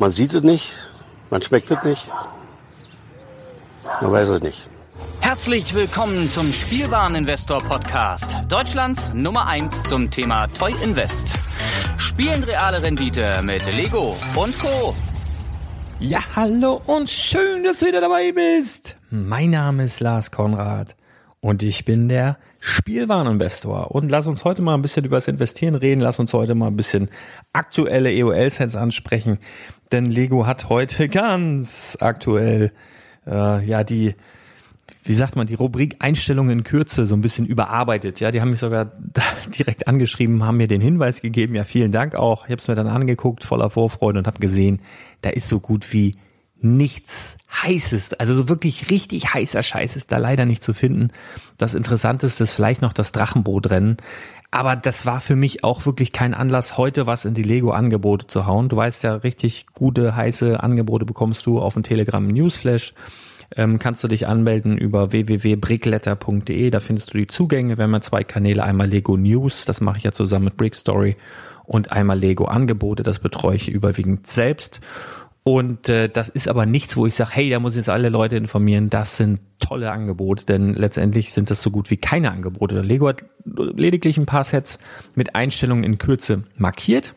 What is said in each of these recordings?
Man sieht es nicht, man schmeckt es nicht, man weiß es nicht. Herzlich willkommen zum Spielwareninvestor Podcast. Deutschlands Nummer 1 zum Thema Toy Invest. Spielen reale Rendite mit Lego und Co. Ja, hallo und schön, dass du wieder dabei bist. Mein Name ist Lars Konrad und ich bin der Spielwareninvestor. Und lass uns heute mal ein bisschen über das Investieren reden. Lass uns heute mal ein bisschen aktuelle EOL-Sets ansprechen. Denn Lego hat heute ganz aktuell äh, ja die wie sagt man, die Rubrik Einstellungen in Kürze so ein bisschen überarbeitet. Ja, die haben mich sogar direkt angeschrieben, haben mir den Hinweis gegeben. Ja, vielen Dank auch. Ich habe es mir dann angeguckt, voller Vorfreude und habe gesehen, da ist so gut wie nichts Heißes, also so wirklich richtig heißer Scheiß ist da leider nicht zu finden. Das Interessanteste ist vielleicht noch das Drachenbootrennen. Aber das war für mich auch wirklich kein Anlass, heute was in die Lego-Angebote zu hauen. Du weißt ja, richtig gute, heiße Angebote bekommst du auf dem Telegram Newsflash ähm, kannst du dich anmelden über www.brickletter.de. Da findest du die Zugänge. Wir haben ja zwei Kanäle. Einmal Lego News, das mache ich ja zusammen mit Brick Story. Und einmal Lego Angebote, das betreue ich überwiegend selbst. Und äh, das ist aber nichts, wo ich sage, hey, da muss jetzt alle Leute informieren. Das sind tolle Angebote, denn letztendlich sind das so gut wie keine Angebote. Lego hat lediglich ein paar Sets mit Einstellungen in Kürze markiert.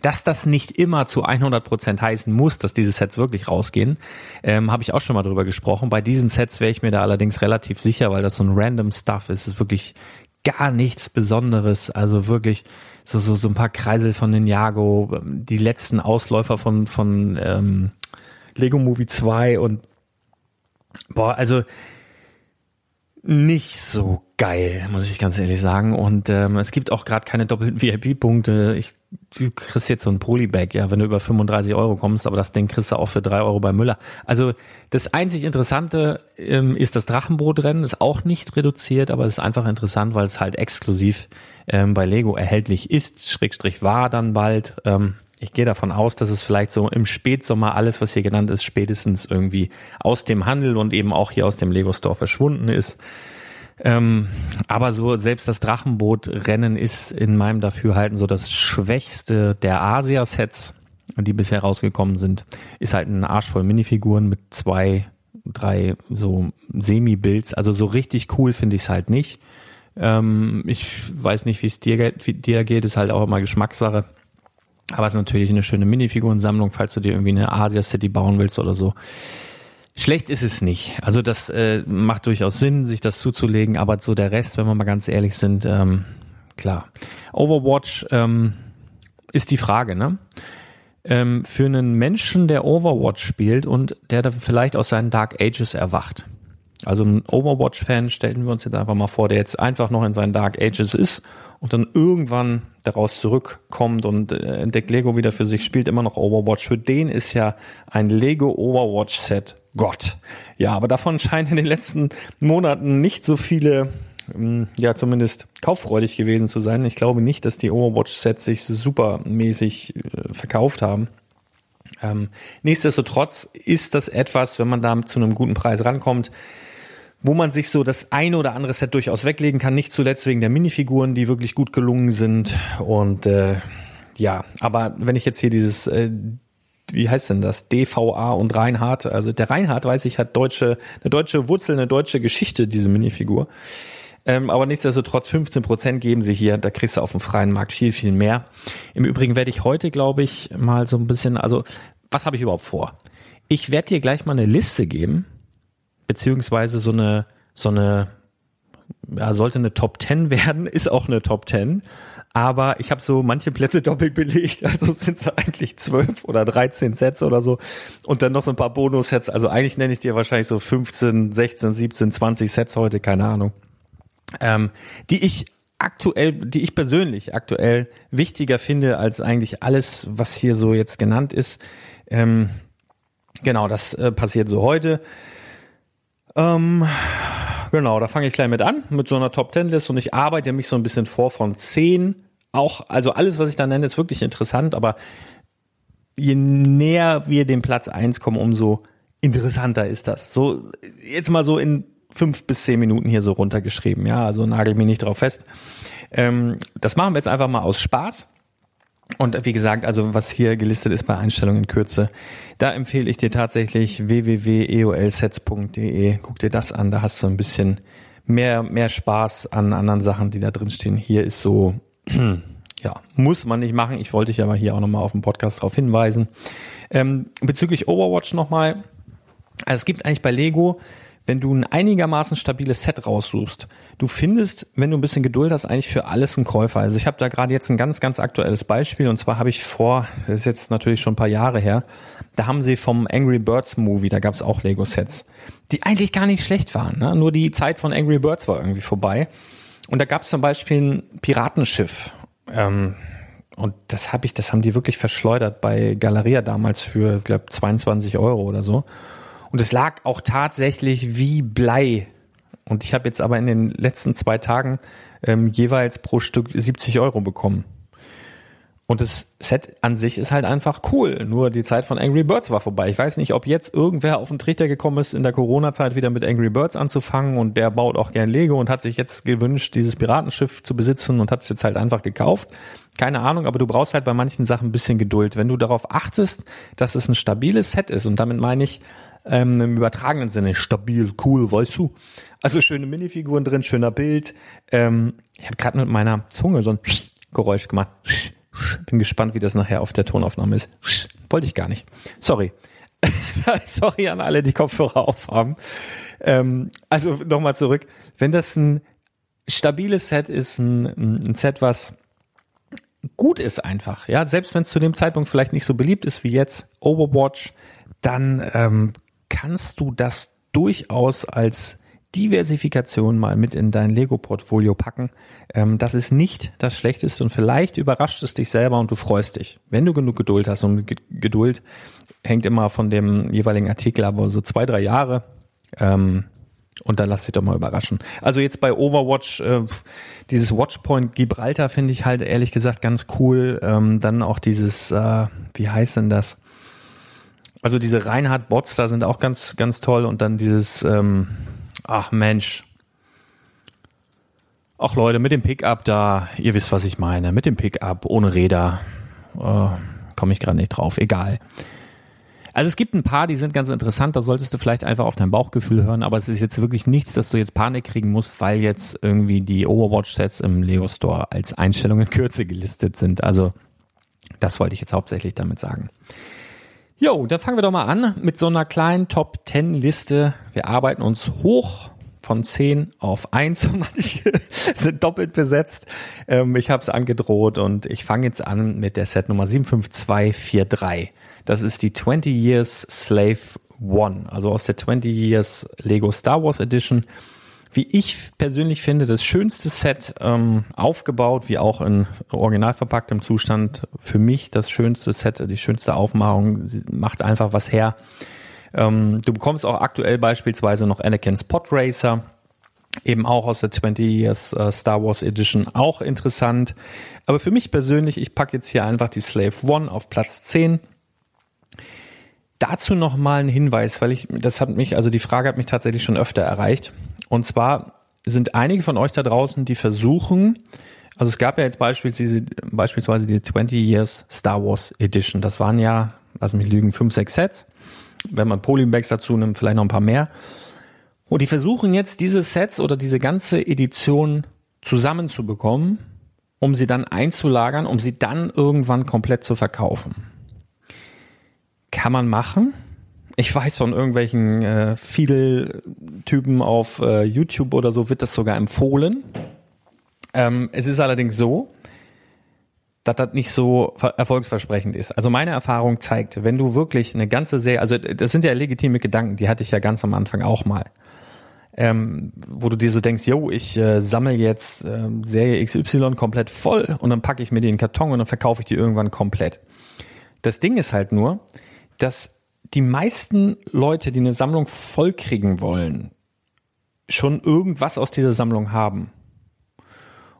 Dass das nicht immer zu 100 Prozent heißen muss, dass diese Sets wirklich rausgehen, ähm, habe ich auch schon mal drüber gesprochen. Bei diesen Sets wäre ich mir da allerdings relativ sicher, weil das so ein random Stuff ist. Es ist wirklich gar nichts Besonderes. Also wirklich so, so, so ein paar Kreisel von Ninjago, die letzten Ausläufer von, von ähm, Lego Movie 2 und boah, also nicht so geil, muss ich ganz ehrlich sagen. Und ähm, es gibt auch gerade keine doppelten VIP-Punkte. Ich du kriegst jetzt so ein Polybag, ja, wenn du über 35 Euro kommst, aber das Ding kriegst du auch für drei Euro bei Müller. Also das einzig Interessante ähm, ist das Drachenbootrennen, ist auch nicht reduziert, aber es ist einfach interessant, weil es halt exklusiv ähm, bei Lego erhältlich ist, Schrägstrich war dann bald. Ähm, ich gehe davon aus, dass es vielleicht so im Spätsommer alles, was hier genannt ist, spätestens irgendwie aus dem Handel und eben auch hier aus dem Lego Store verschwunden ist. Ähm, aber so selbst das Drachenboot-Rennen ist in meinem Dafürhalten so das schwächste der Asia-Sets, die bisher rausgekommen sind. Ist halt ein Arsch voll Minifiguren mit zwei, drei so Semi-Builds. Also so richtig cool finde ich es halt nicht. Ähm, ich weiß nicht, wie es dir, dir geht, ist halt auch immer Geschmackssache. Aber es ist natürlich eine schöne Minifigurensammlung, falls du dir irgendwie eine Asia-City bauen willst oder so. Schlecht ist es nicht. Also das äh, macht durchaus Sinn, sich das zuzulegen, aber so der Rest, wenn wir mal ganz ehrlich sind, ähm, klar. Overwatch ähm, ist die Frage, ne? Ähm, für einen Menschen, der Overwatch spielt und der da vielleicht aus seinen Dark Ages erwacht. Also ein Overwatch-Fan stellen wir uns jetzt einfach mal vor, der jetzt einfach noch in seinen Dark Ages ist und dann irgendwann daraus zurückkommt und äh, entdeckt Lego wieder für sich, spielt immer noch Overwatch. Für den ist ja ein Lego Overwatch Set Gott. Ja, aber davon scheinen in den letzten Monaten nicht so viele, ähm, ja, zumindest kauffreudig gewesen zu sein. Ich glaube nicht, dass die Overwatch-Sets sich supermäßig äh, verkauft haben. Ähm, nichtsdestotrotz ist das etwas, wenn man da zu einem guten Preis rankommt, wo man sich so das eine oder andere Set durchaus weglegen kann, nicht zuletzt wegen der Minifiguren, die wirklich gut gelungen sind. Und äh, ja, aber wenn ich jetzt hier dieses äh, wie heißt denn das? DVA und Reinhardt. Also der Reinhardt, weiß ich, hat deutsche, eine deutsche Wurzel, eine deutsche Geschichte, diese Minifigur. Ähm, aber nichtsdestotrotz 15 Prozent geben sie hier. Da kriegst du auf dem freien Markt viel, viel mehr. Im Übrigen werde ich heute, glaube ich, mal so ein bisschen, also was habe ich überhaupt vor? Ich werde dir gleich mal eine Liste geben, beziehungsweise so eine, so eine, ja, sollte eine Top 10 werden, ist auch eine Top 10 aber ich habe so manche Plätze doppelt belegt, also sind es eigentlich zwölf oder dreizehn Sets oder so. Und dann noch so ein paar Bonus-Sets, also eigentlich nenne ich dir wahrscheinlich so 15, 16, 17, 20 Sets heute, keine Ahnung, ähm, die ich aktuell, die ich persönlich aktuell wichtiger finde als eigentlich alles, was hier so jetzt genannt ist. Ähm, genau, das äh, passiert so heute. Ähm, Genau, da fange ich gleich mit an, mit so einer Top Ten List und ich arbeite mich so ein bisschen vor von zehn. Auch, also alles, was ich da nenne, ist wirklich interessant, aber je näher wir dem Platz eins kommen, umso interessanter ist das. So, jetzt mal so in fünf bis zehn Minuten hier so runtergeschrieben, ja, also nagel mich nicht drauf fest. Ähm, das machen wir jetzt einfach mal aus Spaß. Und wie gesagt, also was hier gelistet ist bei Einstellungen in Kürze, da empfehle ich dir tatsächlich www.eolsets.de. Guck dir das an, da hast du ein bisschen mehr, mehr Spaß an anderen Sachen, die da drin stehen. Hier ist so, ja, muss man nicht machen. Ich wollte dich aber hier auch nochmal auf dem Podcast darauf hinweisen. Ähm, bezüglich Overwatch nochmal. Also es gibt eigentlich bei Lego wenn du ein einigermaßen stabiles Set raussuchst, du findest, wenn du ein bisschen Geduld hast, eigentlich für alles einen Käufer. Also ich habe da gerade jetzt ein ganz, ganz aktuelles Beispiel und zwar habe ich vor, das ist jetzt natürlich schon ein paar Jahre her, da haben sie vom Angry Birds Movie, da gab es auch Lego-Sets, die eigentlich gar nicht schlecht waren. Ne? Nur die Zeit von Angry Birds war irgendwie vorbei. Und da gab es zum Beispiel ein Piratenschiff. Ähm, und das habe ich, das haben die wirklich verschleudert bei Galeria damals für, ich glaube, 22 Euro oder so. Und es lag auch tatsächlich wie Blei. Und ich habe jetzt aber in den letzten zwei Tagen ähm, jeweils pro Stück 70 Euro bekommen. Und das Set an sich ist halt einfach cool. Nur die Zeit von Angry Birds war vorbei. Ich weiß nicht, ob jetzt irgendwer auf den Trichter gekommen ist, in der Corona-Zeit wieder mit Angry Birds anzufangen und der baut auch gern Lego und hat sich jetzt gewünscht, dieses Piratenschiff zu besitzen und hat es jetzt halt einfach gekauft. Keine Ahnung, aber du brauchst halt bei manchen Sachen ein bisschen Geduld. Wenn du darauf achtest, dass es ein stabiles Set ist und damit meine ich, ähm, im übertragenen Sinne stabil, cool, weißt du. Also schöne Minifiguren drin, schöner Bild. Ähm, ich habe gerade mit meiner Zunge so ein Geräusch gemacht. Bin gespannt, wie das nachher auf der Tonaufnahme ist. Wollte ich gar nicht. Sorry. Sorry an alle, die Kopfhörer aufhaben. Ähm, also nochmal zurück. Wenn das ein stabiles Set ist, ein, ein Set, was gut ist einfach, ja, selbst wenn es zu dem Zeitpunkt vielleicht nicht so beliebt ist wie jetzt Overwatch, dann ähm, kannst du das durchaus als Diversifikation mal mit in dein Lego-Portfolio packen. Ähm, das ist nicht das Schlechteste und vielleicht überrascht es dich selber und du freust dich, wenn du genug Geduld hast. Und Geduld hängt immer von dem jeweiligen Artikel, aber so zwei, drei Jahre. Ähm, und dann lass dich doch mal überraschen. Also jetzt bei Overwatch, äh, dieses Watchpoint Gibraltar finde ich halt ehrlich gesagt ganz cool. Ähm, dann auch dieses, äh, wie heißt denn das? Also diese Reinhard-Bots da sind auch ganz, ganz toll und dann dieses, ähm, ach Mensch. Ach Leute, mit dem Pickup da, ihr wisst, was ich meine, mit dem Pickup ohne Räder, äh, komme ich gerade nicht drauf, egal. Also es gibt ein paar, die sind ganz interessant, da solltest du vielleicht einfach auf dein Bauchgefühl hören, aber es ist jetzt wirklich nichts, dass du jetzt Panik kriegen musst, weil jetzt irgendwie die Overwatch-Sets im Lego Store als Einstellung in Kürze gelistet sind. Also das wollte ich jetzt hauptsächlich damit sagen. Jo, dann fangen wir doch mal an mit so einer kleinen Top 10 Liste. Wir arbeiten uns hoch von 10 auf 1. Manche sind doppelt besetzt. Ähm, ich habe es angedroht und ich fange jetzt an mit der Set Nummer 75243. Das ist die 20 Years Slave One, also aus der 20 Years Lego Star Wars Edition wie ich persönlich finde, das schönste Set ähm, aufgebaut, wie auch in original verpacktem Zustand. Für mich das schönste Set, die schönste Aufmachung, macht einfach was her. Ähm, du bekommst auch aktuell beispielsweise noch Anakin's Pod Racer, eben auch aus der 20 Years äh, Star Wars Edition, auch interessant. Aber für mich persönlich, ich packe jetzt hier einfach die Slave One auf Platz 10. Dazu nochmal ein Hinweis, weil ich, das hat mich, also die Frage hat mich tatsächlich schon öfter erreicht. Und zwar sind einige von euch da draußen, die versuchen, also es gab ja jetzt beispielsweise, beispielsweise die 20 Years Star Wars Edition. Das waren ja, lass mich lügen, fünf, sechs Sets. Wenn man Polybags dazu nimmt, vielleicht noch ein paar mehr. Und die versuchen jetzt diese Sets oder diese ganze Edition zusammenzubekommen, um sie dann einzulagern, um sie dann irgendwann komplett zu verkaufen. Kann man machen. Ich weiß von irgendwelchen äh, Fiedel-Typen auf äh, YouTube oder so wird das sogar empfohlen. Ähm, es ist allerdings so, dass das nicht so erfolgsversprechend ist. Also meine Erfahrung zeigt, wenn du wirklich eine ganze Serie, also das sind ja legitime Gedanken, die hatte ich ja ganz am Anfang auch mal. Ähm, wo du dir so denkst, yo, ich äh, sammle jetzt äh, Serie XY komplett voll und dann packe ich mir die in den Karton und dann verkaufe ich die irgendwann komplett. Das Ding ist halt nur, dass die meisten Leute, die eine Sammlung vollkriegen wollen, schon irgendwas aus dieser Sammlung haben.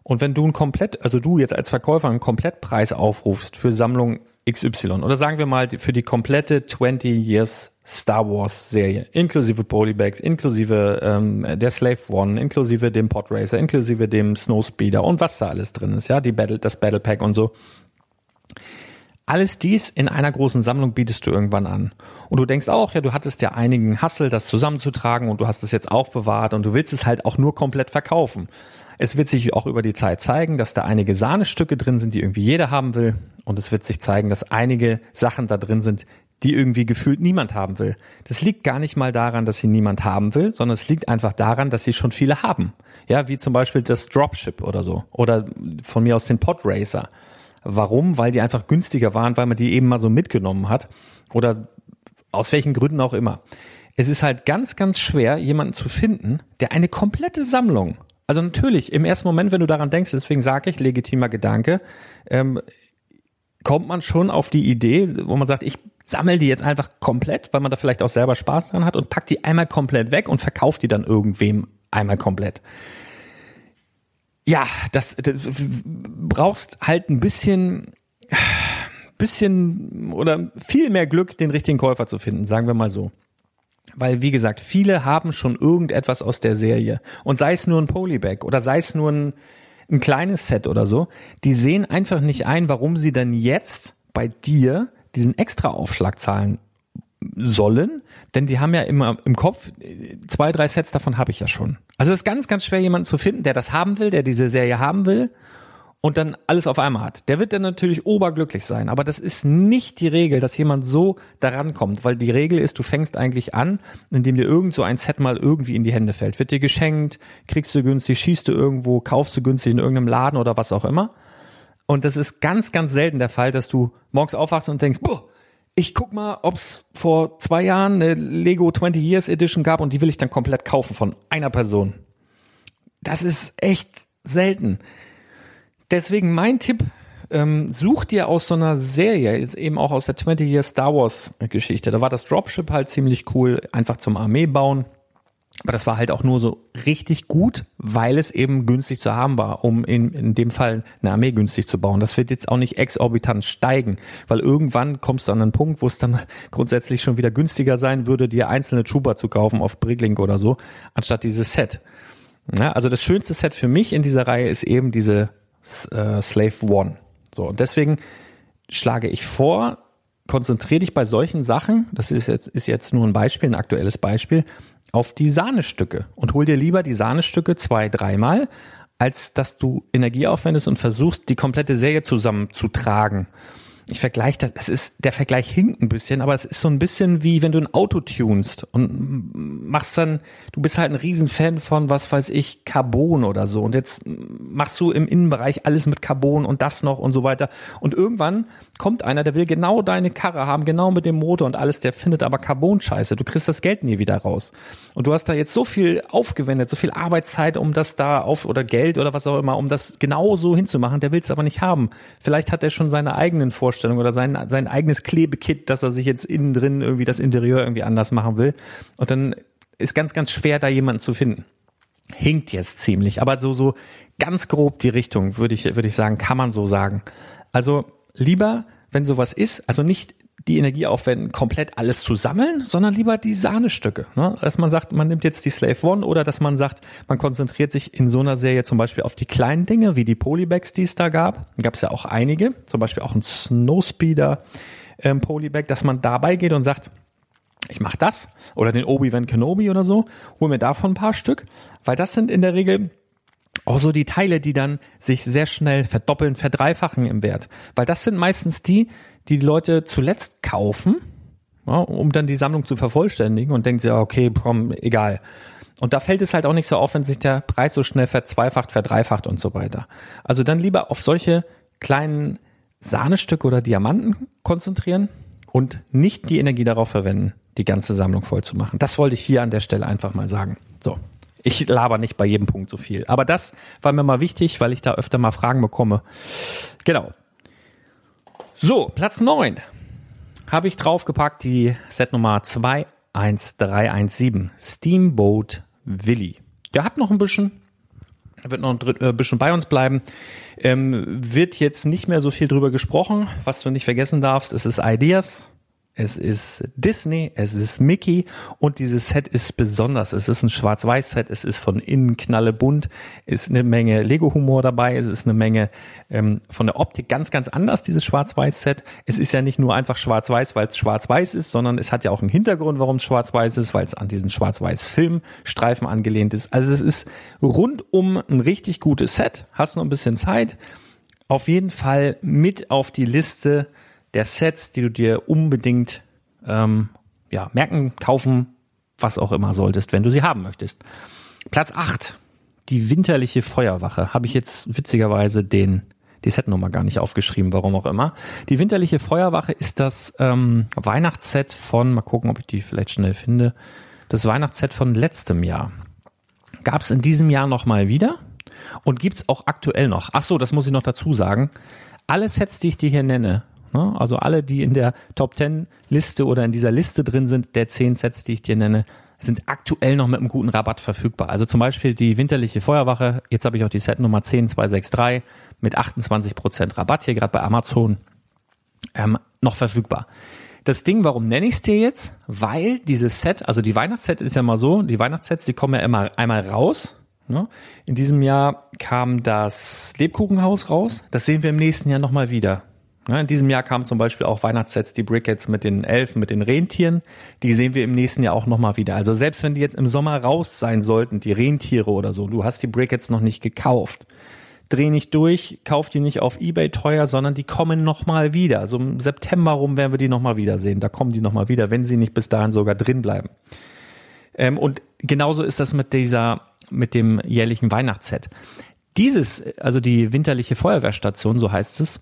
Und wenn du ein komplett, also du jetzt als Verkäufer einen Komplettpreis aufrufst für Sammlung XY oder sagen wir mal für die komplette 20 Years Star Wars Serie, inklusive Polybags, inklusive ähm, der Slave One, inklusive dem Podracer, inklusive dem Snowspeeder und was da alles drin ist, ja, die Battle, das Battle Pack und so Alles dies in einer großen Sammlung bietest du irgendwann an. Und du denkst auch, ja, du hattest ja einigen Hassel, das zusammenzutragen und du hast es jetzt aufbewahrt und du willst es halt auch nur komplett verkaufen. Es wird sich auch über die Zeit zeigen, dass da einige Sahnestücke drin sind, die irgendwie jeder haben will. Und es wird sich zeigen, dass einige Sachen da drin sind, die irgendwie gefühlt niemand haben will. Das liegt gar nicht mal daran, dass sie niemand haben will, sondern es liegt einfach daran, dass sie schon viele haben. Ja, wie zum Beispiel das Dropship oder so. Oder von mir aus den Podracer. Warum? Weil die einfach günstiger waren, weil man die eben mal so mitgenommen hat. Oder aus welchen Gründen auch immer. Es ist halt ganz, ganz schwer, jemanden zu finden, der eine komplette Sammlung, also natürlich, im ersten Moment, wenn du daran denkst, deswegen sage ich, legitimer Gedanke, ähm, kommt man schon auf die Idee, wo man sagt, ich sammle die jetzt einfach komplett, weil man da vielleicht auch selber Spaß dran hat und packt die einmal komplett weg und verkauft die dann irgendwem einmal komplett ja, das, das brauchst halt ein bisschen, bisschen oder viel mehr Glück, den richtigen Käufer zu finden, sagen wir mal so. Weil, wie gesagt, viele haben schon irgendetwas aus der Serie. Und sei es nur ein Polybag oder sei es nur ein, ein kleines Set oder so, die sehen einfach nicht ein, warum sie dann jetzt bei dir diesen extra Aufschlag zahlen sollen, denn die haben ja immer im Kopf, zwei, drei Sets davon habe ich ja schon. Also es ist ganz, ganz schwer, jemanden zu finden, der das haben will, der diese Serie haben will und dann alles auf einmal hat. Der wird dann natürlich oberglücklich sein, aber das ist nicht die Regel, dass jemand so daran kommt, weil die Regel ist, du fängst eigentlich an, indem dir irgend so ein Set mal irgendwie in die Hände fällt. Wird dir geschenkt, kriegst du günstig, schießt du irgendwo, kaufst du günstig in irgendeinem Laden oder was auch immer. Und das ist ganz, ganz selten der Fall, dass du morgens aufwachst und denkst, boah, ich guck mal, ob's vor zwei Jahren eine Lego 20 Years Edition gab und die will ich dann komplett kaufen von einer Person. Das ist echt selten. Deswegen mein Tipp, ähm, such dir aus so einer Serie, jetzt eben auch aus der 20 Years Star Wars Geschichte, da war das Dropship halt ziemlich cool, einfach zum Armee bauen aber das war halt auch nur so richtig gut, weil es eben günstig zu haben war, um in, in dem Fall eine Armee günstig zu bauen. Das wird jetzt auch nicht exorbitant steigen, weil irgendwann kommst du an einen Punkt, wo es dann grundsätzlich schon wieder günstiger sein würde, dir einzelne Trooper zu kaufen auf Bricklink oder so, anstatt dieses Set. Ja, also das schönste Set für mich in dieser Reihe ist eben diese äh, Slave One. So, und deswegen schlage ich vor, konzentriere dich bei solchen Sachen, das ist jetzt, ist jetzt nur ein Beispiel, ein aktuelles Beispiel, auf die Sahnestücke und hol dir lieber die Sahnestücke zwei, dreimal, als dass du Energie aufwendest und versuchst, die komplette Serie zusammenzutragen ich vergleiche das, es ist, der Vergleich hinkt ein bisschen, aber es ist so ein bisschen wie wenn du ein Auto tunst und machst dann, du bist halt ein Riesenfan von, was weiß ich, Carbon oder so. Und jetzt machst du im Innenbereich alles mit Carbon und das noch und so weiter. Und irgendwann kommt einer, der will genau deine Karre haben, genau mit dem Motor und alles, der findet aber Carbon scheiße, du kriegst das Geld nie wieder raus. Und du hast da jetzt so viel aufgewendet, so viel Arbeitszeit, um das da auf oder Geld oder was auch immer, um das genau so hinzumachen, der will es aber nicht haben. Vielleicht hat er schon seine eigenen Vorstellungen Vorstellung oder sein, sein eigenes Klebekit, dass er sich jetzt innen drin irgendwie das Interieur irgendwie anders machen will. Und dann ist ganz, ganz schwer, da jemanden zu finden. Hinkt jetzt ziemlich, aber so, so ganz grob die Richtung, würde ich, würde ich sagen, kann man so sagen. Also lieber, wenn sowas ist, also nicht die Energie aufwenden, komplett alles zu sammeln, sondern lieber die Sahnestücke. Ne? Dass man sagt, man nimmt jetzt die Slave One oder dass man sagt, man konzentriert sich in so einer Serie zum Beispiel auf die kleinen Dinge, wie die Polybags, die es da gab. Gab es ja auch einige, zum Beispiel auch ein Snowspeeder ähm, Polybag, dass man dabei geht und sagt, ich mache das oder den Obi-Wan Kenobi oder so, hol mir davon ein paar Stück, weil das sind in der Regel auch so die Teile, die dann sich sehr schnell verdoppeln, verdreifachen im Wert. Weil das sind meistens die, die die Leute zuletzt kaufen, ja, um dann die Sammlung zu vervollständigen und denkt ja, okay, komm, egal. Und da fällt es halt auch nicht so auf, wenn sich der Preis so schnell verzweifacht, verdreifacht und so weiter. Also dann lieber auf solche kleinen Sahnestücke oder Diamanten konzentrieren und nicht die Energie darauf verwenden, die ganze Sammlung voll zu machen. Das wollte ich hier an der Stelle einfach mal sagen. So. Ich laber nicht bei jedem Punkt so viel. Aber das war mir mal wichtig, weil ich da öfter mal Fragen bekomme. Genau. So, Platz 9 habe ich draufgepackt, die Setnummer 21317. Steamboat Willy. Der hat noch ein bisschen, wird noch ein äh, bisschen bei uns bleiben. Ähm, wird jetzt nicht mehr so viel drüber gesprochen. Was du nicht vergessen darfst, es ist Ideas. Es ist Disney, es ist Mickey und dieses Set ist besonders. Es ist ein Schwarz-Weiß-Set, es ist von innen knallebunt, ist eine Menge Lego-Humor dabei, es ist eine Menge ähm, von der Optik ganz, ganz anders, dieses Schwarz-Weiß-Set. Es ist ja nicht nur einfach Schwarz-Weiß, weil es Schwarz-Weiß ist, sondern es hat ja auch einen Hintergrund, warum es Schwarz-Weiß ist, weil es an diesen Schwarz-Weiß-Filmstreifen angelehnt ist. Also es ist rundum ein richtig gutes Set. Hast noch ein bisschen Zeit. Auf jeden Fall mit auf die Liste der Sets, die du dir unbedingt ähm, ja, merken, kaufen, was auch immer solltest, wenn du sie haben möchtest. Platz 8, die winterliche Feuerwache. Habe ich jetzt witzigerweise den die Setnummer gar nicht aufgeschrieben, warum auch immer. Die winterliche Feuerwache ist das ähm, Weihnachtsset von, mal gucken, ob ich die vielleicht schnell finde, das Weihnachtsset von letztem Jahr. Gab es in diesem Jahr nochmal wieder und gibt's auch aktuell noch. Ach so, das muss ich noch dazu sagen. Alle Sets, die ich dir hier nenne, Ne? Also alle, die in der Top 10 Liste oder in dieser Liste drin sind, der 10 Sets, die ich dir nenne, sind aktuell noch mit einem guten Rabatt verfügbar. Also zum Beispiel die winterliche Feuerwache, jetzt habe ich auch die Setnummer 10263 mit 28% Rabatt hier gerade bei Amazon ähm, noch verfügbar. Das Ding, warum nenne ich es dir jetzt? Weil dieses Set, also die Weihnachtsset ist ja mal so, die Weihnachtssets, die kommen ja immer einmal raus. Ne? In diesem Jahr kam das Lebkuchenhaus raus. Das sehen wir im nächsten Jahr nochmal wieder. In diesem Jahr kamen zum Beispiel auch Weihnachtssets, die Brickets mit den Elfen, mit den Rentieren. Die sehen wir im nächsten Jahr auch nochmal wieder. Also selbst wenn die jetzt im Sommer raus sein sollten, die Rentiere oder so, du hast die Brickets noch nicht gekauft. Dreh nicht durch, kauf die nicht auf Ebay teuer, sondern die kommen nochmal wieder. Also im September rum werden wir die nochmal wiedersehen. Da kommen die nochmal wieder, wenn sie nicht bis dahin sogar drin bleiben. Ähm, und genauso ist das mit dieser, mit dem jährlichen Weihnachtsset. Dieses, also die winterliche Feuerwehrstation, so heißt es,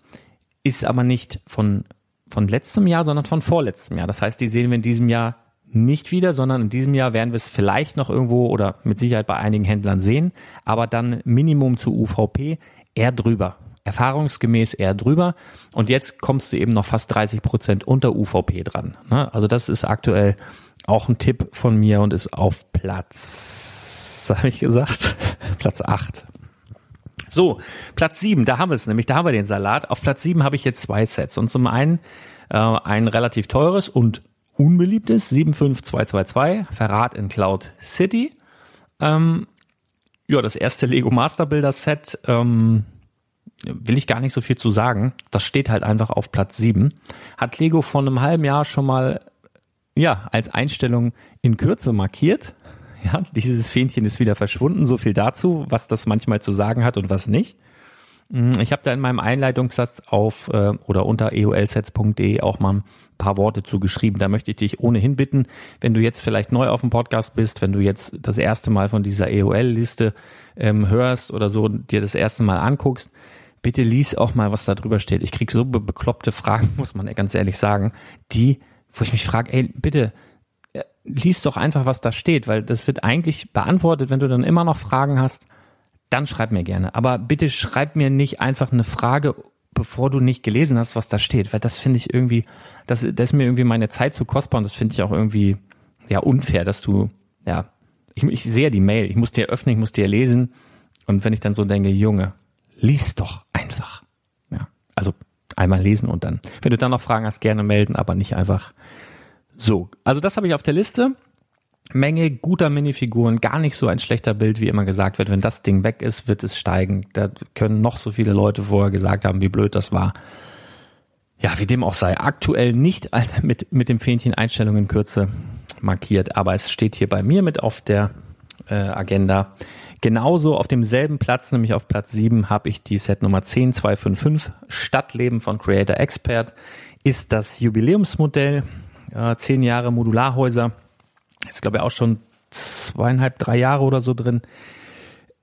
ist aber nicht von, von letztem Jahr, sondern von vorletztem Jahr. Das heißt, die sehen wir in diesem Jahr nicht wieder, sondern in diesem Jahr werden wir es vielleicht noch irgendwo oder mit Sicherheit bei einigen Händlern sehen, aber dann Minimum zu UVP eher drüber. Erfahrungsgemäß eher drüber. Und jetzt kommst du eben noch fast 30 Prozent unter UVP dran. Ne? Also das ist aktuell auch ein Tipp von mir und ist auf Platz, habe ich gesagt, Platz 8. So, Platz sieben, da haben wir es nämlich, da haben wir den Salat. Auf Platz sieben habe ich jetzt zwei Sets. Und zum einen äh, ein relativ teures und unbeliebtes 75222, Verrat in Cloud City. Ähm, ja, das erste Lego Master Builder Set, ähm, will ich gar nicht so viel zu sagen. Das steht halt einfach auf Platz sieben. Hat Lego vor einem halben Jahr schon mal, ja, als Einstellung in Kürze markiert. Ja, dieses Fähnchen ist wieder verschwunden. So viel dazu, was das manchmal zu sagen hat und was nicht. Mm, ich habe da in meinem Einleitungssatz auf äh, oder unter eolsets.de auch mal ein paar Worte zugeschrieben. Da möchte ich dich ohnehin bitten, wenn du jetzt vielleicht neu auf dem Podcast bist, wenn du jetzt das erste Mal von dieser EOL-Liste ähm, hörst oder so, dir das erste Mal anguckst, bitte lies auch mal, was da drüber steht. Ich krieg so be bekloppte Fragen, muss man ganz ehrlich sagen, die, wo ich mich frage, ey, bitte lies doch einfach, was da steht, weil das wird eigentlich beantwortet. Wenn du dann immer noch Fragen hast, dann schreib mir gerne. Aber bitte schreib mir nicht einfach eine Frage, bevor du nicht gelesen hast, was da steht, weil das finde ich irgendwie, das, das ist mir irgendwie meine Zeit zu kostbar und das finde ich auch irgendwie ja unfair, dass du, ja, ich, ich sehe die Mail, ich muss dir öffnen, ich muss dir lesen und wenn ich dann so denke, Junge, lies doch einfach. Ja, also einmal lesen und dann, wenn du dann noch Fragen hast, gerne melden, aber nicht einfach so, also das habe ich auf der Liste. Menge guter Minifiguren, gar nicht so ein schlechter Bild, wie immer gesagt wird. Wenn das Ding weg ist, wird es steigen. Da können noch so viele Leute vorher gesagt haben, wie blöd das war. Ja, wie dem auch sei. Aktuell nicht mit, mit dem Fähnchen Einstellung in Kürze markiert, aber es steht hier bei mir mit auf der äh, Agenda. Genauso auf demselben Platz, nämlich auf Platz 7, habe ich die Set Nummer 10255 Stadtleben von Creator Expert. Ist das Jubiläumsmodell ja, zehn Jahre Modularhäuser. Ist, glaube ich, auch schon zweieinhalb, drei Jahre oder so drin.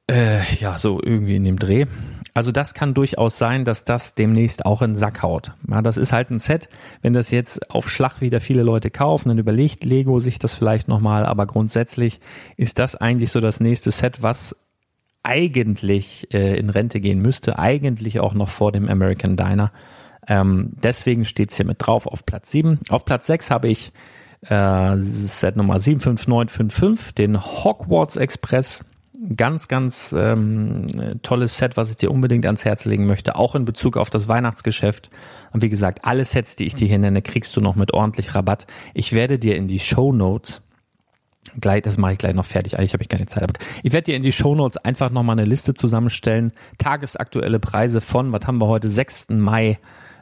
Äh, ja, so irgendwie in dem Dreh. Also das kann durchaus sein, dass das demnächst auch in den Sack haut. Ja, das ist halt ein Set. Wenn das jetzt auf Schlag wieder viele Leute kaufen, dann überlegt Lego sich das vielleicht nochmal. Aber grundsätzlich ist das eigentlich so das nächste Set, was eigentlich äh, in Rente gehen müsste. Eigentlich auch noch vor dem American Diner. Ähm, deswegen steht's hier mit drauf auf Platz 7. Auf Platz 6 habe ich äh, Set Nummer 75955, den Hogwarts Express Ganz, ganz ähm, tolles Set, was ich dir unbedingt ans Herz legen möchte, auch in Bezug auf das Weihnachtsgeschäft. Und wie gesagt, alle Sets, die ich dir hier nenne, kriegst du noch mit ordentlich Rabatt. Ich werde dir in die Show Notes gleich, das mache ich gleich noch fertig. Eigentlich habe ich keine Zeit. Aber ich werde dir in die Show Notes einfach nochmal eine Liste zusammenstellen. Tagesaktuelle Preise von, was haben wir heute, 6. Mai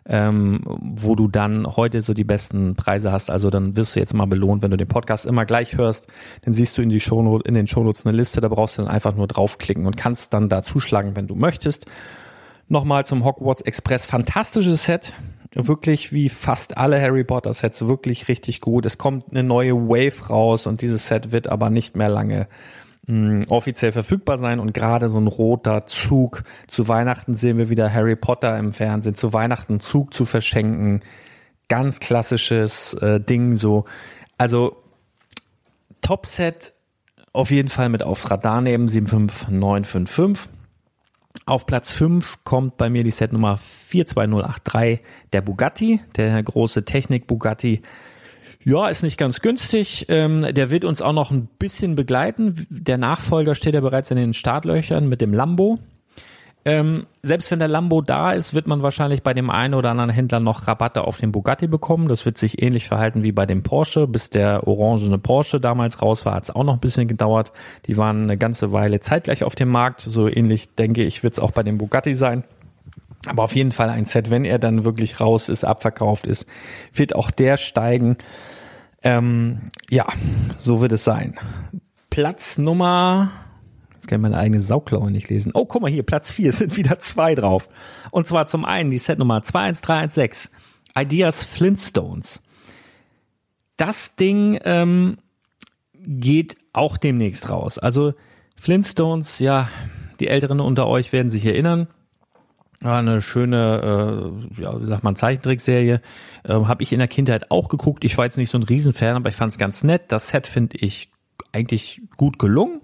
ähm, wo du dann heute so die besten Preise hast. Also dann wirst du jetzt mal belohnt, wenn du den Podcast immer gleich hörst. Dann siehst du in, die Shownote, in den Shownotes eine Liste, da brauchst du dann einfach nur draufklicken und kannst dann da zuschlagen, wenn du möchtest. Nochmal zum Hogwarts Express. Fantastisches Set. Wirklich wie fast alle Harry Potter Sets, wirklich richtig gut. Es kommt eine neue Wave raus und dieses Set wird aber nicht mehr lange offiziell verfügbar sein und gerade so ein roter Zug. Zu Weihnachten sehen wir wieder Harry Potter im Fernsehen, zu Weihnachten Zug zu verschenken. Ganz klassisches äh, Ding so. Also Topset auf jeden Fall mit aufs Radar nehmen, 75955. Auf Platz 5 kommt bei mir die Setnummer 42083, der Bugatti, der große Technik Bugatti ja, ist nicht ganz günstig. Ähm, der wird uns auch noch ein bisschen begleiten. Der Nachfolger steht ja bereits in den Startlöchern mit dem Lambo. Ähm, selbst wenn der Lambo da ist, wird man wahrscheinlich bei dem einen oder anderen Händler noch Rabatte auf den Bugatti bekommen. Das wird sich ähnlich verhalten wie bei dem Porsche. Bis der orangene Porsche damals raus war, hat es auch noch ein bisschen gedauert. Die waren eine ganze Weile zeitgleich auf dem Markt. So ähnlich denke ich, wird es auch bei dem Bugatti sein. Aber auf jeden Fall ein Set, wenn er dann wirklich raus ist, abverkauft ist, wird auch der steigen. Ähm, ja, so wird es sein. Platz Nummer, jetzt kann ich meine eigene Sauklaue nicht lesen. Oh, guck mal hier, Platz 4 sind wieder zwei drauf. Und zwar zum einen die Setnummer 21316, Ideas Flintstones. Das Ding ähm, geht auch demnächst raus. Also Flintstones, ja, die Älteren unter euch werden sich erinnern. Eine schöne, äh, ja, wie sagt man, Zeichentrickserie. Äh, Habe ich in der Kindheit auch geguckt. Ich war jetzt nicht so ein Riesenfan, aber ich fand es ganz nett. Das Set finde ich eigentlich gut gelungen.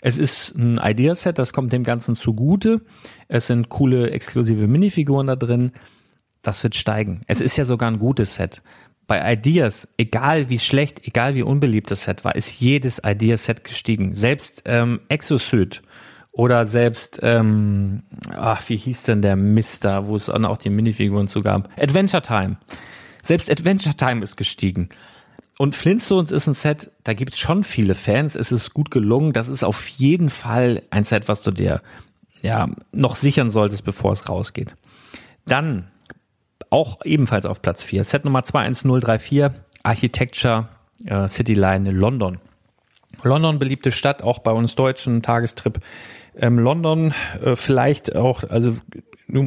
Es ist ein Ideaset, das kommt dem Ganzen zugute. Es sind coole exklusive Minifiguren da drin. Das wird steigen. Es ist ja sogar ein gutes Set. Bei Ideas, egal wie schlecht, egal wie unbeliebt das Set war, ist jedes Ideaset gestiegen. Selbst ähm, Exosuit oder selbst, ähm, ach, wie hieß denn der Mister, wo es dann auch die Minifiguren zu gab? Adventure Time. Selbst Adventure Time ist gestiegen. Und Flintstones ist ein Set, da gibt's schon viele Fans. Es ist gut gelungen. Das ist auf jeden Fall ein Set, was du dir ja noch sichern solltest, bevor es rausgeht. Dann auch ebenfalls auf Platz 4. Set Nummer 21034, Architecture äh, City Line London. London, beliebte Stadt, auch bei uns Deutschen, Tagestrip ähm, London äh, vielleicht auch, also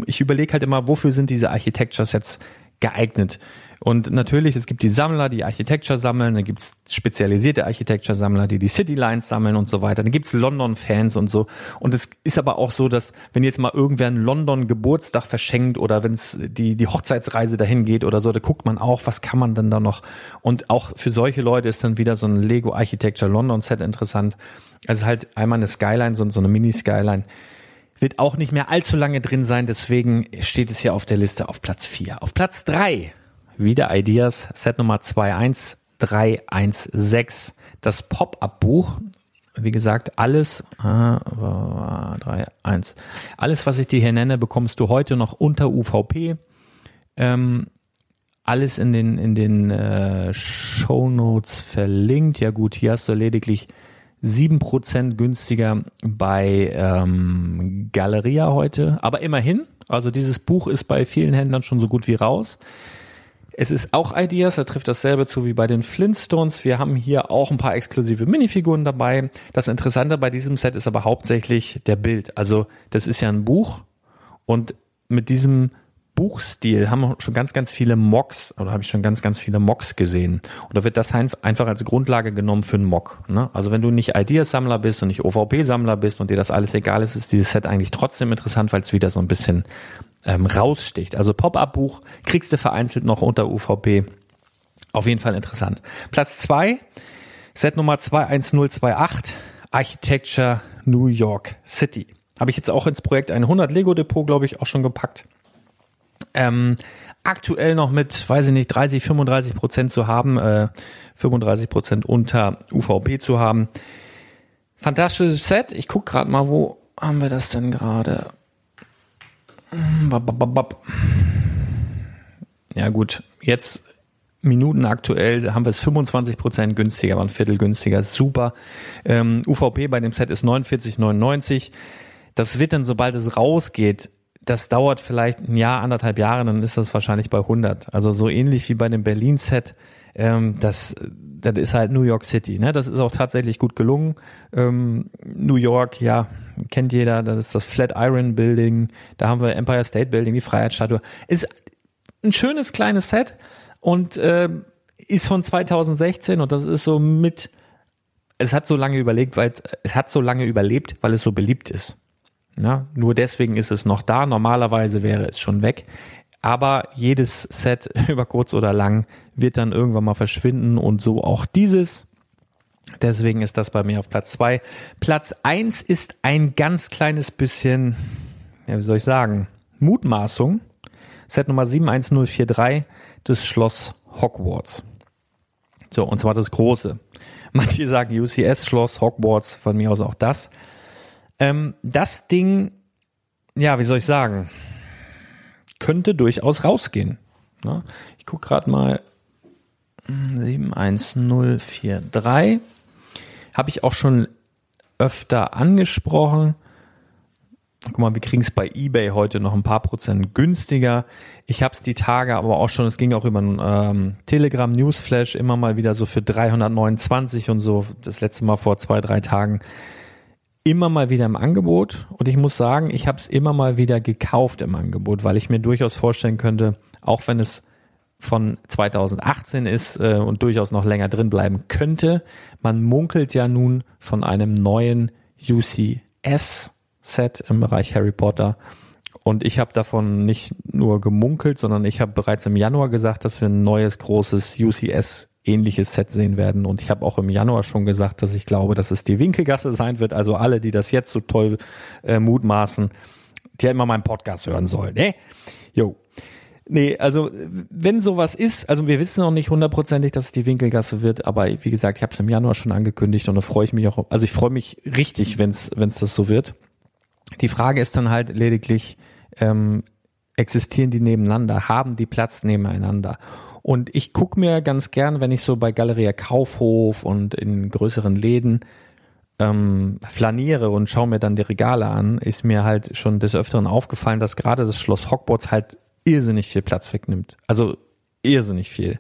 ich überlege halt immer, wofür sind diese Architecture-Sets geeignet? Und natürlich, es gibt die Sammler, die Architecture sammeln, dann gibt es spezialisierte Architecture-Sammler, die die City Lines sammeln und so weiter. Dann gibt es London-Fans und so. Und es ist aber auch so, dass wenn jetzt mal irgendwer einen London-Geburtstag verschenkt oder wenn es die, die Hochzeitsreise dahin geht oder so, da guckt man auch, was kann man denn da noch. Und auch für solche Leute ist dann wieder so ein Lego Architecture London Set interessant. Also halt einmal eine Skyline, so, so eine Mini-Skyline wird auch nicht mehr allzu lange drin sein, deswegen steht es hier auf der Liste auf Platz 4. Auf Platz 3 wieder Ideas, Set Nummer 21316, das Pop-Up-Buch. Wie gesagt, alles, äh, 3, 1. alles, was ich dir hier nenne, bekommst du heute noch unter UVP. Ähm, alles in den, in den äh, Show Notes verlinkt. Ja gut, hier hast du lediglich 7% günstiger bei ähm, Galeria heute. Aber immerhin, also dieses Buch ist bei vielen Händlern schon so gut wie raus. Es ist auch Ideas, da trifft dasselbe zu wie bei den Flintstones. Wir haben hier auch ein paar exklusive Minifiguren dabei. Das Interessante bei diesem Set ist aber hauptsächlich der Bild. Also das ist ja ein Buch und mit diesem Buchstil haben wir schon ganz, ganz viele Mocks oder habe ich schon ganz, ganz viele Mocks gesehen. Und da wird das einfach als Grundlage genommen für einen Mock. Ne? Also wenn du nicht Ideas-Sammler bist und nicht OVP-Sammler bist und dir das alles egal ist, ist dieses Set eigentlich trotzdem interessant, weil es wieder so ein bisschen ähm, raussticht. Also Pop-up-Buch kriegst du vereinzelt noch unter UVP. Auf jeden Fall interessant. Platz zwei Set Nummer 21028, Architecture New York City. Habe ich jetzt auch ins Projekt 100 Lego Depot, glaube ich, auch schon gepackt. Ähm, aktuell noch mit, weiß ich nicht, 30, 35 Prozent zu haben, äh, 35 Prozent unter UVP zu haben. Fantastisches Set. Ich guck gerade mal, wo haben wir das denn gerade? Ja gut, jetzt Minuten aktuell haben wir es 25 Prozent günstiger, aber ein Viertel günstiger, super. Ähm, UVP bei dem Set ist 49,99. Das wird dann, sobald es rausgeht, das dauert vielleicht ein Jahr, anderthalb Jahre, dann ist das wahrscheinlich bei 100. Also so ähnlich wie bei dem Berlin-Set. Ähm, das, das ist halt New York City. Ne? Das ist auch tatsächlich gut gelungen. Ähm, New York, ja, kennt jeder. Das ist das Flatiron Building. Da haben wir Empire State Building, die Freiheitsstatue. Ist ein schönes kleines Set und äh, ist von 2016 und das ist so mit. Es hat so lange überlegt, weil es hat so lange überlebt, weil es so beliebt ist. Ja, nur deswegen ist es noch da. Normalerweise wäre es schon weg. Aber jedes Set über kurz oder lang wird dann irgendwann mal verschwinden und so auch dieses. Deswegen ist das bei mir auf Platz zwei. Platz eins ist ein ganz kleines bisschen, ja, wie soll ich sagen, Mutmaßung. Set Nummer 71043, das Schloss Hogwarts. So, und zwar das große. Manche sagen UCS Schloss Hogwarts, von mir aus auch das. Ähm, das Ding, ja, wie soll ich sagen, könnte durchaus rausgehen. Na, ich gucke gerade mal 71043. Habe ich auch schon öfter angesprochen. Guck mal, wir kriegen es bei eBay heute noch ein paar Prozent günstiger. Ich habe es die Tage aber auch schon, es ging auch über ein ähm, Telegram Newsflash immer mal wieder so für 329 und so, das letzte Mal vor zwei, drei Tagen immer mal wieder im Angebot und ich muss sagen, ich habe es immer mal wieder gekauft im Angebot, weil ich mir durchaus vorstellen könnte, auch wenn es von 2018 ist äh, und durchaus noch länger drin bleiben könnte, man munkelt ja nun von einem neuen UCS-Set im Bereich Harry Potter. Und ich habe davon nicht nur gemunkelt, sondern ich habe bereits im Januar gesagt, dass wir ein neues großes UCS ähnliches Set sehen werden. Und ich habe auch im Januar schon gesagt, dass ich glaube, dass es die Winkelgasse sein wird. Also alle, die das jetzt so toll äh, mutmaßen, die ja immer meinen Podcast hören sollen. Ne? Jo. Nee, also wenn sowas ist, also wir wissen noch nicht hundertprozentig, dass es die Winkelgasse wird, aber wie gesagt, ich habe es im Januar schon angekündigt und da freue ich mich auch, also ich freue mich richtig, wenn es das so wird. Die Frage ist dann halt lediglich, ähm, existieren die nebeneinander, haben die Platz nebeneinander? Und ich gucke mir ganz gern, wenn ich so bei Galeria Kaufhof und in größeren Läden ähm, flaniere und schaue mir dann die Regale an, ist mir halt schon des Öfteren aufgefallen, dass gerade das Schloss Hogwarts halt irrsinnig viel Platz wegnimmt. Also irrsinnig viel.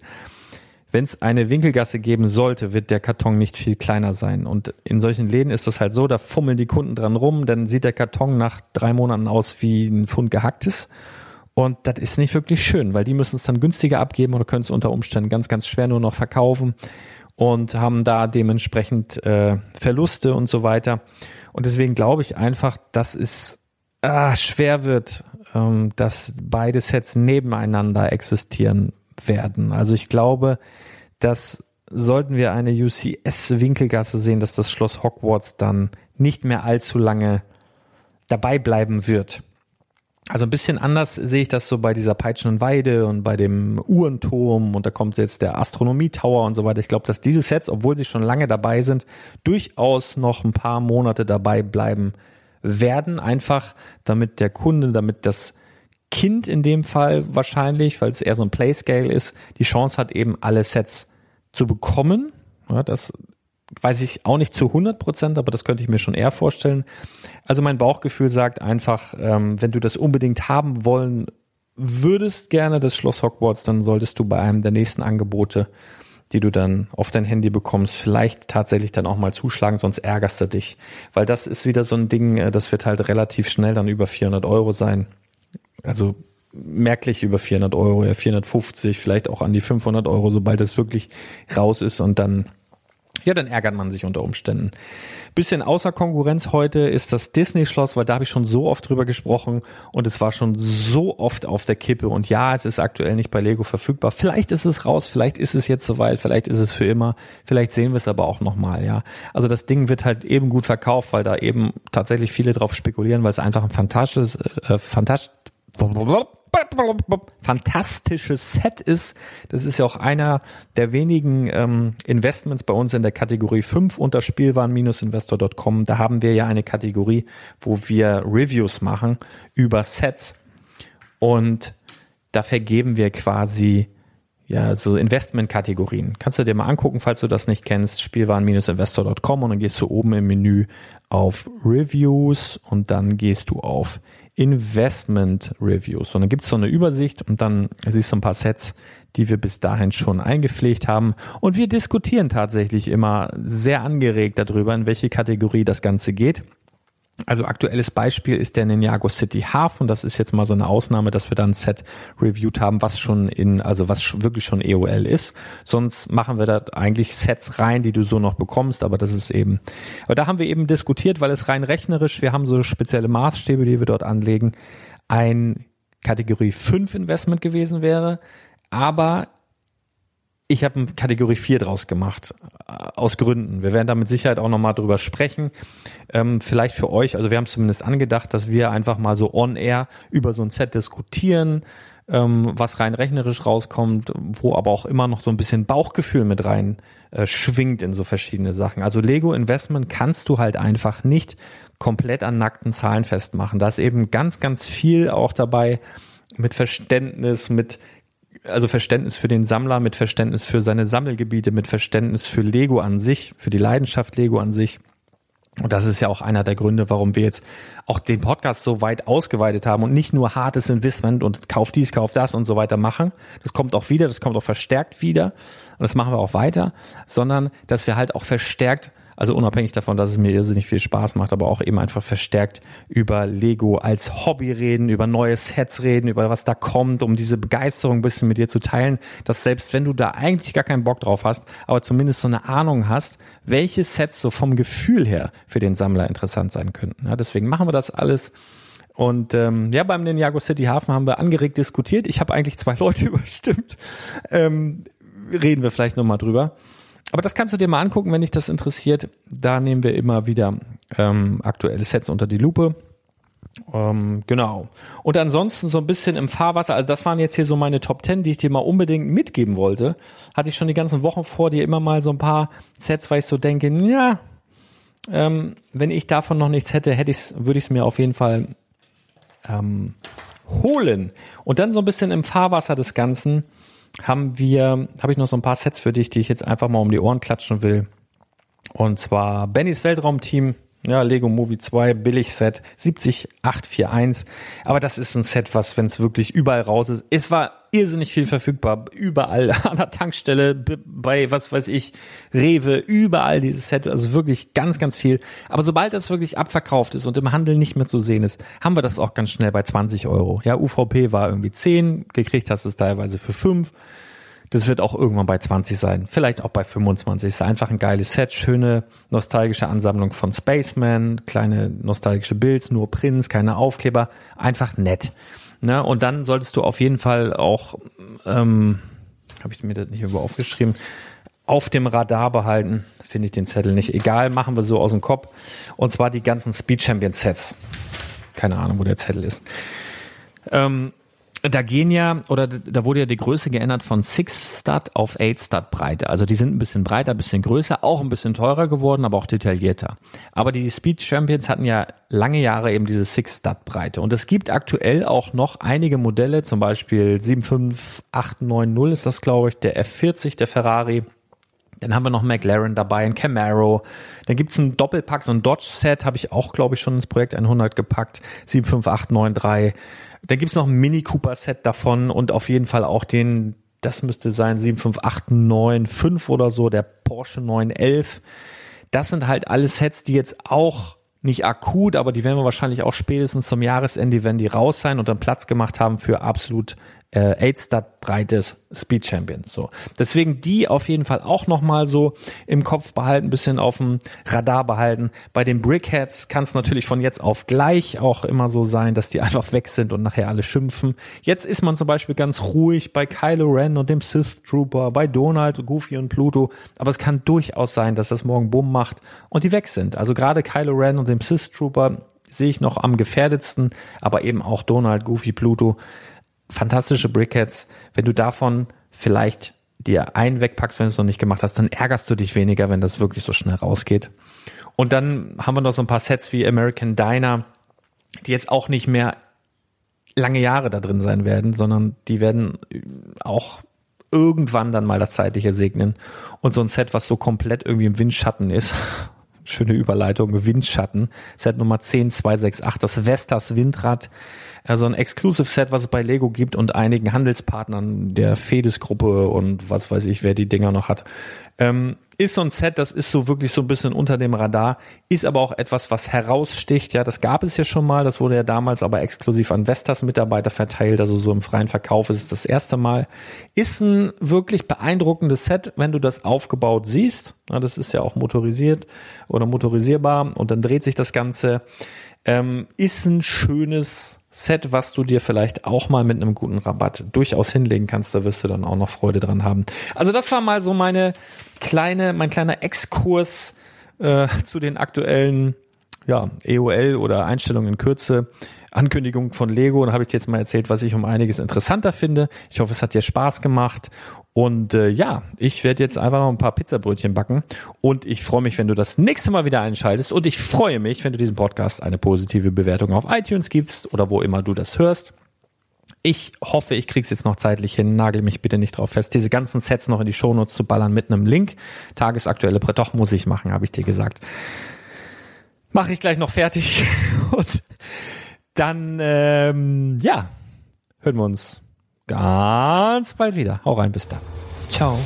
Wenn es eine Winkelgasse geben sollte, wird der Karton nicht viel kleiner sein. Und in solchen Läden ist das halt so, da fummeln die Kunden dran rum, dann sieht der Karton nach drei Monaten aus wie ein Pfund gehacktes. Und das ist nicht wirklich schön, weil die müssen es dann günstiger abgeben oder können es unter Umständen ganz, ganz schwer nur noch verkaufen und haben da dementsprechend äh, Verluste und so weiter. Und deswegen glaube ich einfach, dass es ah, schwer wird, ähm, dass beide Sets nebeneinander existieren werden. Also ich glaube, dass sollten wir eine UCS-Winkelgasse sehen, dass das Schloss Hogwarts dann nicht mehr allzu lange dabei bleiben wird. Also ein bisschen anders sehe ich das so bei dieser Peitschen Weide und bei dem Uhrenturm und da kommt jetzt der Astronomie Tower und so weiter. Ich glaube, dass diese Sets, obwohl sie schon lange dabei sind, durchaus noch ein paar Monate dabei bleiben werden, einfach damit der Kunde, damit das Kind in dem Fall wahrscheinlich, weil es eher so ein Playscale ist, die Chance hat eben alle Sets zu bekommen. Ja, das weiß ich auch nicht zu 100 Prozent, aber das könnte ich mir schon eher vorstellen. Also mein Bauchgefühl sagt einfach, ähm, wenn du das unbedingt haben wollen würdest gerne, das Schloss Hogwarts, dann solltest du bei einem der nächsten Angebote, die du dann auf dein Handy bekommst, vielleicht tatsächlich dann auch mal zuschlagen, sonst ärgerst du dich. Weil das ist wieder so ein Ding, äh, das wird halt relativ schnell dann über 400 Euro sein. Also merklich über 400 Euro, ja 450, vielleicht auch an die 500 Euro, sobald es wirklich raus ist und dann ja, dann ärgert man sich unter Umständen. Bisschen außer Konkurrenz heute ist das Disney-Schloss, weil da habe ich schon so oft drüber gesprochen und es war schon so oft auf der Kippe. Und ja, es ist aktuell nicht bei Lego verfügbar. Vielleicht ist es raus, vielleicht ist es jetzt soweit, vielleicht ist es für immer, vielleicht sehen wir es aber auch nochmal, ja. Also das Ding wird halt eben gut verkauft, weil da eben tatsächlich viele drauf spekulieren, weil es einfach ein fantastisches, äh, fantastisch, fantastisches Set ist. Das ist ja auch einer der wenigen ähm, Investments bei uns in der Kategorie 5 unter Spielwaren-investor.com. Da haben wir ja eine Kategorie, wo wir Reviews machen über Sets und da vergeben wir quasi ja, so Investment-Kategorien. Kannst du dir mal angucken, falls du das nicht kennst, spielwaren-investor.com und dann gehst du oben im Menü auf Reviews und dann gehst du auf Investment Reviews. Und dann gibt's so eine Übersicht und dann siehst du ein paar Sets, die wir bis dahin schon eingepflegt haben. Und wir diskutieren tatsächlich immer sehr angeregt darüber, in welche Kategorie das Ganze geht. Also aktuelles Beispiel ist der Ninjago City Hafen. Das ist jetzt mal so eine Ausnahme, dass wir dann ein Set reviewed haben, was schon in, also was wirklich schon EOL ist. Sonst machen wir da eigentlich Sets rein, die du so noch bekommst, aber das ist eben, aber da haben wir eben diskutiert, weil es rein rechnerisch, wir haben so spezielle Maßstäbe, die wir dort anlegen, ein Kategorie 5 Investment gewesen wäre, aber ich habe Kategorie 4 draus gemacht, äh, aus Gründen. Wir werden da mit Sicherheit auch nochmal drüber sprechen. Ähm, vielleicht für euch, also wir haben zumindest angedacht, dass wir einfach mal so on-air über so ein Set diskutieren, ähm, was rein rechnerisch rauskommt, wo aber auch immer noch so ein bisschen Bauchgefühl mit rein äh, schwingt in so verschiedene Sachen. Also Lego Investment kannst du halt einfach nicht komplett an nackten Zahlen festmachen. Da ist eben ganz, ganz viel auch dabei mit Verständnis, mit also Verständnis für den Sammler, mit Verständnis für seine Sammelgebiete, mit Verständnis für Lego an sich, für die Leidenschaft Lego an sich. Und das ist ja auch einer der Gründe, warum wir jetzt auch den Podcast so weit ausgeweitet haben und nicht nur hartes Investment und kauf dies, kauf das und so weiter machen. Das kommt auch wieder, das kommt auch verstärkt wieder und das machen wir auch weiter, sondern dass wir halt auch verstärkt also unabhängig davon, dass es mir irrsinnig viel Spaß macht, aber auch eben einfach verstärkt über Lego als Hobby reden, über neue Sets reden, über was da kommt, um diese Begeisterung ein bisschen mit dir zu teilen, dass selbst wenn du da eigentlich gar keinen Bock drauf hast, aber zumindest so eine Ahnung hast, welche Sets so vom Gefühl her für den Sammler interessant sein könnten. Ja, deswegen machen wir das alles. Und ähm, ja, beim Ninjago City Hafen haben wir angeregt diskutiert. Ich habe eigentlich zwei Leute überstimmt. Ähm, reden wir vielleicht nochmal drüber aber das kannst du dir mal angucken, wenn dich das interessiert. Da nehmen wir immer wieder ähm, aktuelle Sets unter die Lupe. Ähm, genau. Und ansonsten so ein bisschen im Fahrwasser, also das waren jetzt hier so meine Top 10, die ich dir mal unbedingt mitgeben wollte. Hatte ich schon die ganzen Wochen vor dir immer mal so ein paar Sets, weil ich so denke, ja, ähm, wenn ich davon noch nichts hätte, hätte ich's, würde ich es mir auf jeden Fall ähm, holen. Und dann so ein bisschen im Fahrwasser des Ganzen haben wir, habe ich noch so ein paar Sets für dich, die ich jetzt einfach mal um die Ohren klatschen will. Und zwar Bennys Weltraumteam, ja, Lego Movie 2, Billig-Set, 70841. Aber das ist ein Set, was, wenn es wirklich überall raus ist, es war irrsinnig viel verfügbar, überall an der Tankstelle, bei, was weiß ich, Rewe, überall dieses Set, also wirklich ganz, ganz viel. Aber sobald das wirklich abverkauft ist und im Handel nicht mehr zu sehen ist, haben wir das auch ganz schnell bei 20 Euro. Ja, UVP war irgendwie 10, gekriegt hast du es teilweise für 5. Das wird auch irgendwann bei 20 sein, vielleicht auch bei 25. Ist einfach ein geiles Set, schöne nostalgische Ansammlung von Spaceman, kleine nostalgische Builds, nur Prints, keine Aufkleber, einfach nett. Ne? Und dann solltest du auf jeden Fall auch, ähm, habe ich mir das nicht irgendwo aufgeschrieben, auf dem Radar behalten, finde ich den Zettel nicht. Egal, machen wir so aus dem Kopf. Und zwar die ganzen Speed Champion Sets. Keine Ahnung, wo der Zettel ist. Ähm, da gehen ja, oder da wurde ja die Größe geändert von 6 Stud auf 8 Stud Breite. Also die sind ein bisschen breiter, ein bisschen größer, auch ein bisschen teurer geworden, aber auch detaillierter. Aber die Speed Champions hatten ja lange Jahre eben diese 6 Stud Breite. Und es gibt aktuell auch noch einige Modelle, zum Beispiel 75890 ist das, glaube ich, der F40, der Ferrari. Dann haben wir noch McLaren dabei, ein Camaro. Dann gibt's ein Doppelpack, so ein Dodge-Set, habe ich auch, glaube ich, schon ins Projekt 100 gepackt. 75893. Dann gibt's noch ein Mini Cooper Set davon und auf jeden Fall auch den, das müsste sein 75895 oder so, der Porsche 911. Das sind halt alles Sets, die jetzt auch nicht akut, aber die werden wir wahrscheinlich auch spätestens zum Jahresende, wenn die raus sein und dann Platz gemacht haben für absolut äh, 8-Stat breites Speed Champions. So. Deswegen die auf jeden Fall auch nochmal so im Kopf behalten, bisschen auf dem Radar behalten. Bei den Brickheads kann es natürlich von jetzt auf gleich auch immer so sein, dass die einfach weg sind und nachher alle schimpfen. Jetzt ist man zum Beispiel ganz ruhig bei Kylo Ren und dem Sith Trooper, bei Donald, Goofy und Pluto. Aber es kann durchaus sein, dass das morgen Bumm macht und die weg sind. Also gerade Kylo Ren und dem Sith Trooper sehe ich noch am gefährdetsten, aber eben auch Donald, Goofy, Pluto fantastische Brickheads. Wenn du davon vielleicht dir einen wegpackst, wenn du es noch nicht gemacht hast, dann ärgerst du dich weniger, wenn das wirklich so schnell rausgeht. Und dann haben wir noch so ein paar Sets wie American Diner, die jetzt auch nicht mehr lange Jahre da drin sein werden, sondern die werden auch irgendwann dann mal das Zeitliche segnen. Und so ein Set, was so komplett irgendwie im Windschatten ist, schöne Überleitung, Windschatten, Set Nummer 10268, das Vestas Windrad, also ein Exclusive Set, was es bei Lego gibt und einigen Handelspartnern der Fedes Gruppe und was weiß ich, wer die Dinger noch hat. Ähm, ist so ein Set, das ist so wirklich so ein bisschen unter dem Radar, ist aber auch etwas, was heraussticht. Ja, das gab es ja schon mal, das wurde ja damals aber exklusiv an Vestas Mitarbeiter verteilt, also so im freien Verkauf ist es das erste Mal. Ist ein wirklich beeindruckendes Set, wenn du das aufgebaut siehst. Ja, das ist ja auch motorisiert oder motorisierbar und dann dreht sich das Ganze. Ähm, ist ein schönes Set, was du dir vielleicht auch mal mit einem guten Rabatt durchaus hinlegen kannst. Da wirst du dann auch noch Freude dran haben. Also das war mal so meine kleine, mein kleiner Exkurs äh, zu den aktuellen ja, EOL oder Einstellungen in Kürze. Ankündigung von Lego. Da habe ich dir jetzt mal erzählt, was ich um einiges interessanter finde. Ich hoffe, es hat dir Spaß gemacht. Und äh, ja, ich werde jetzt einfach noch ein paar Pizzabrötchen backen. Und ich freue mich, wenn du das nächste Mal wieder einschaltest. Und ich freue mich, wenn du diesem Podcast eine positive Bewertung auf iTunes gibst oder wo immer du das hörst. Ich hoffe, ich krieg's jetzt noch zeitlich hin. Nagel mich bitte nicht drauf fest, diese ganzen Sets noch in die Shownotes zu ballern mit einem Link. Tagesaktuelle Brett, doch muss ich machen, habe ich dir gesagt. Mache ich gleich noch fertig. Und dann, ähm, ja, hören wir uns ganz bald wieder. Hau rein, bis dann. Ciao.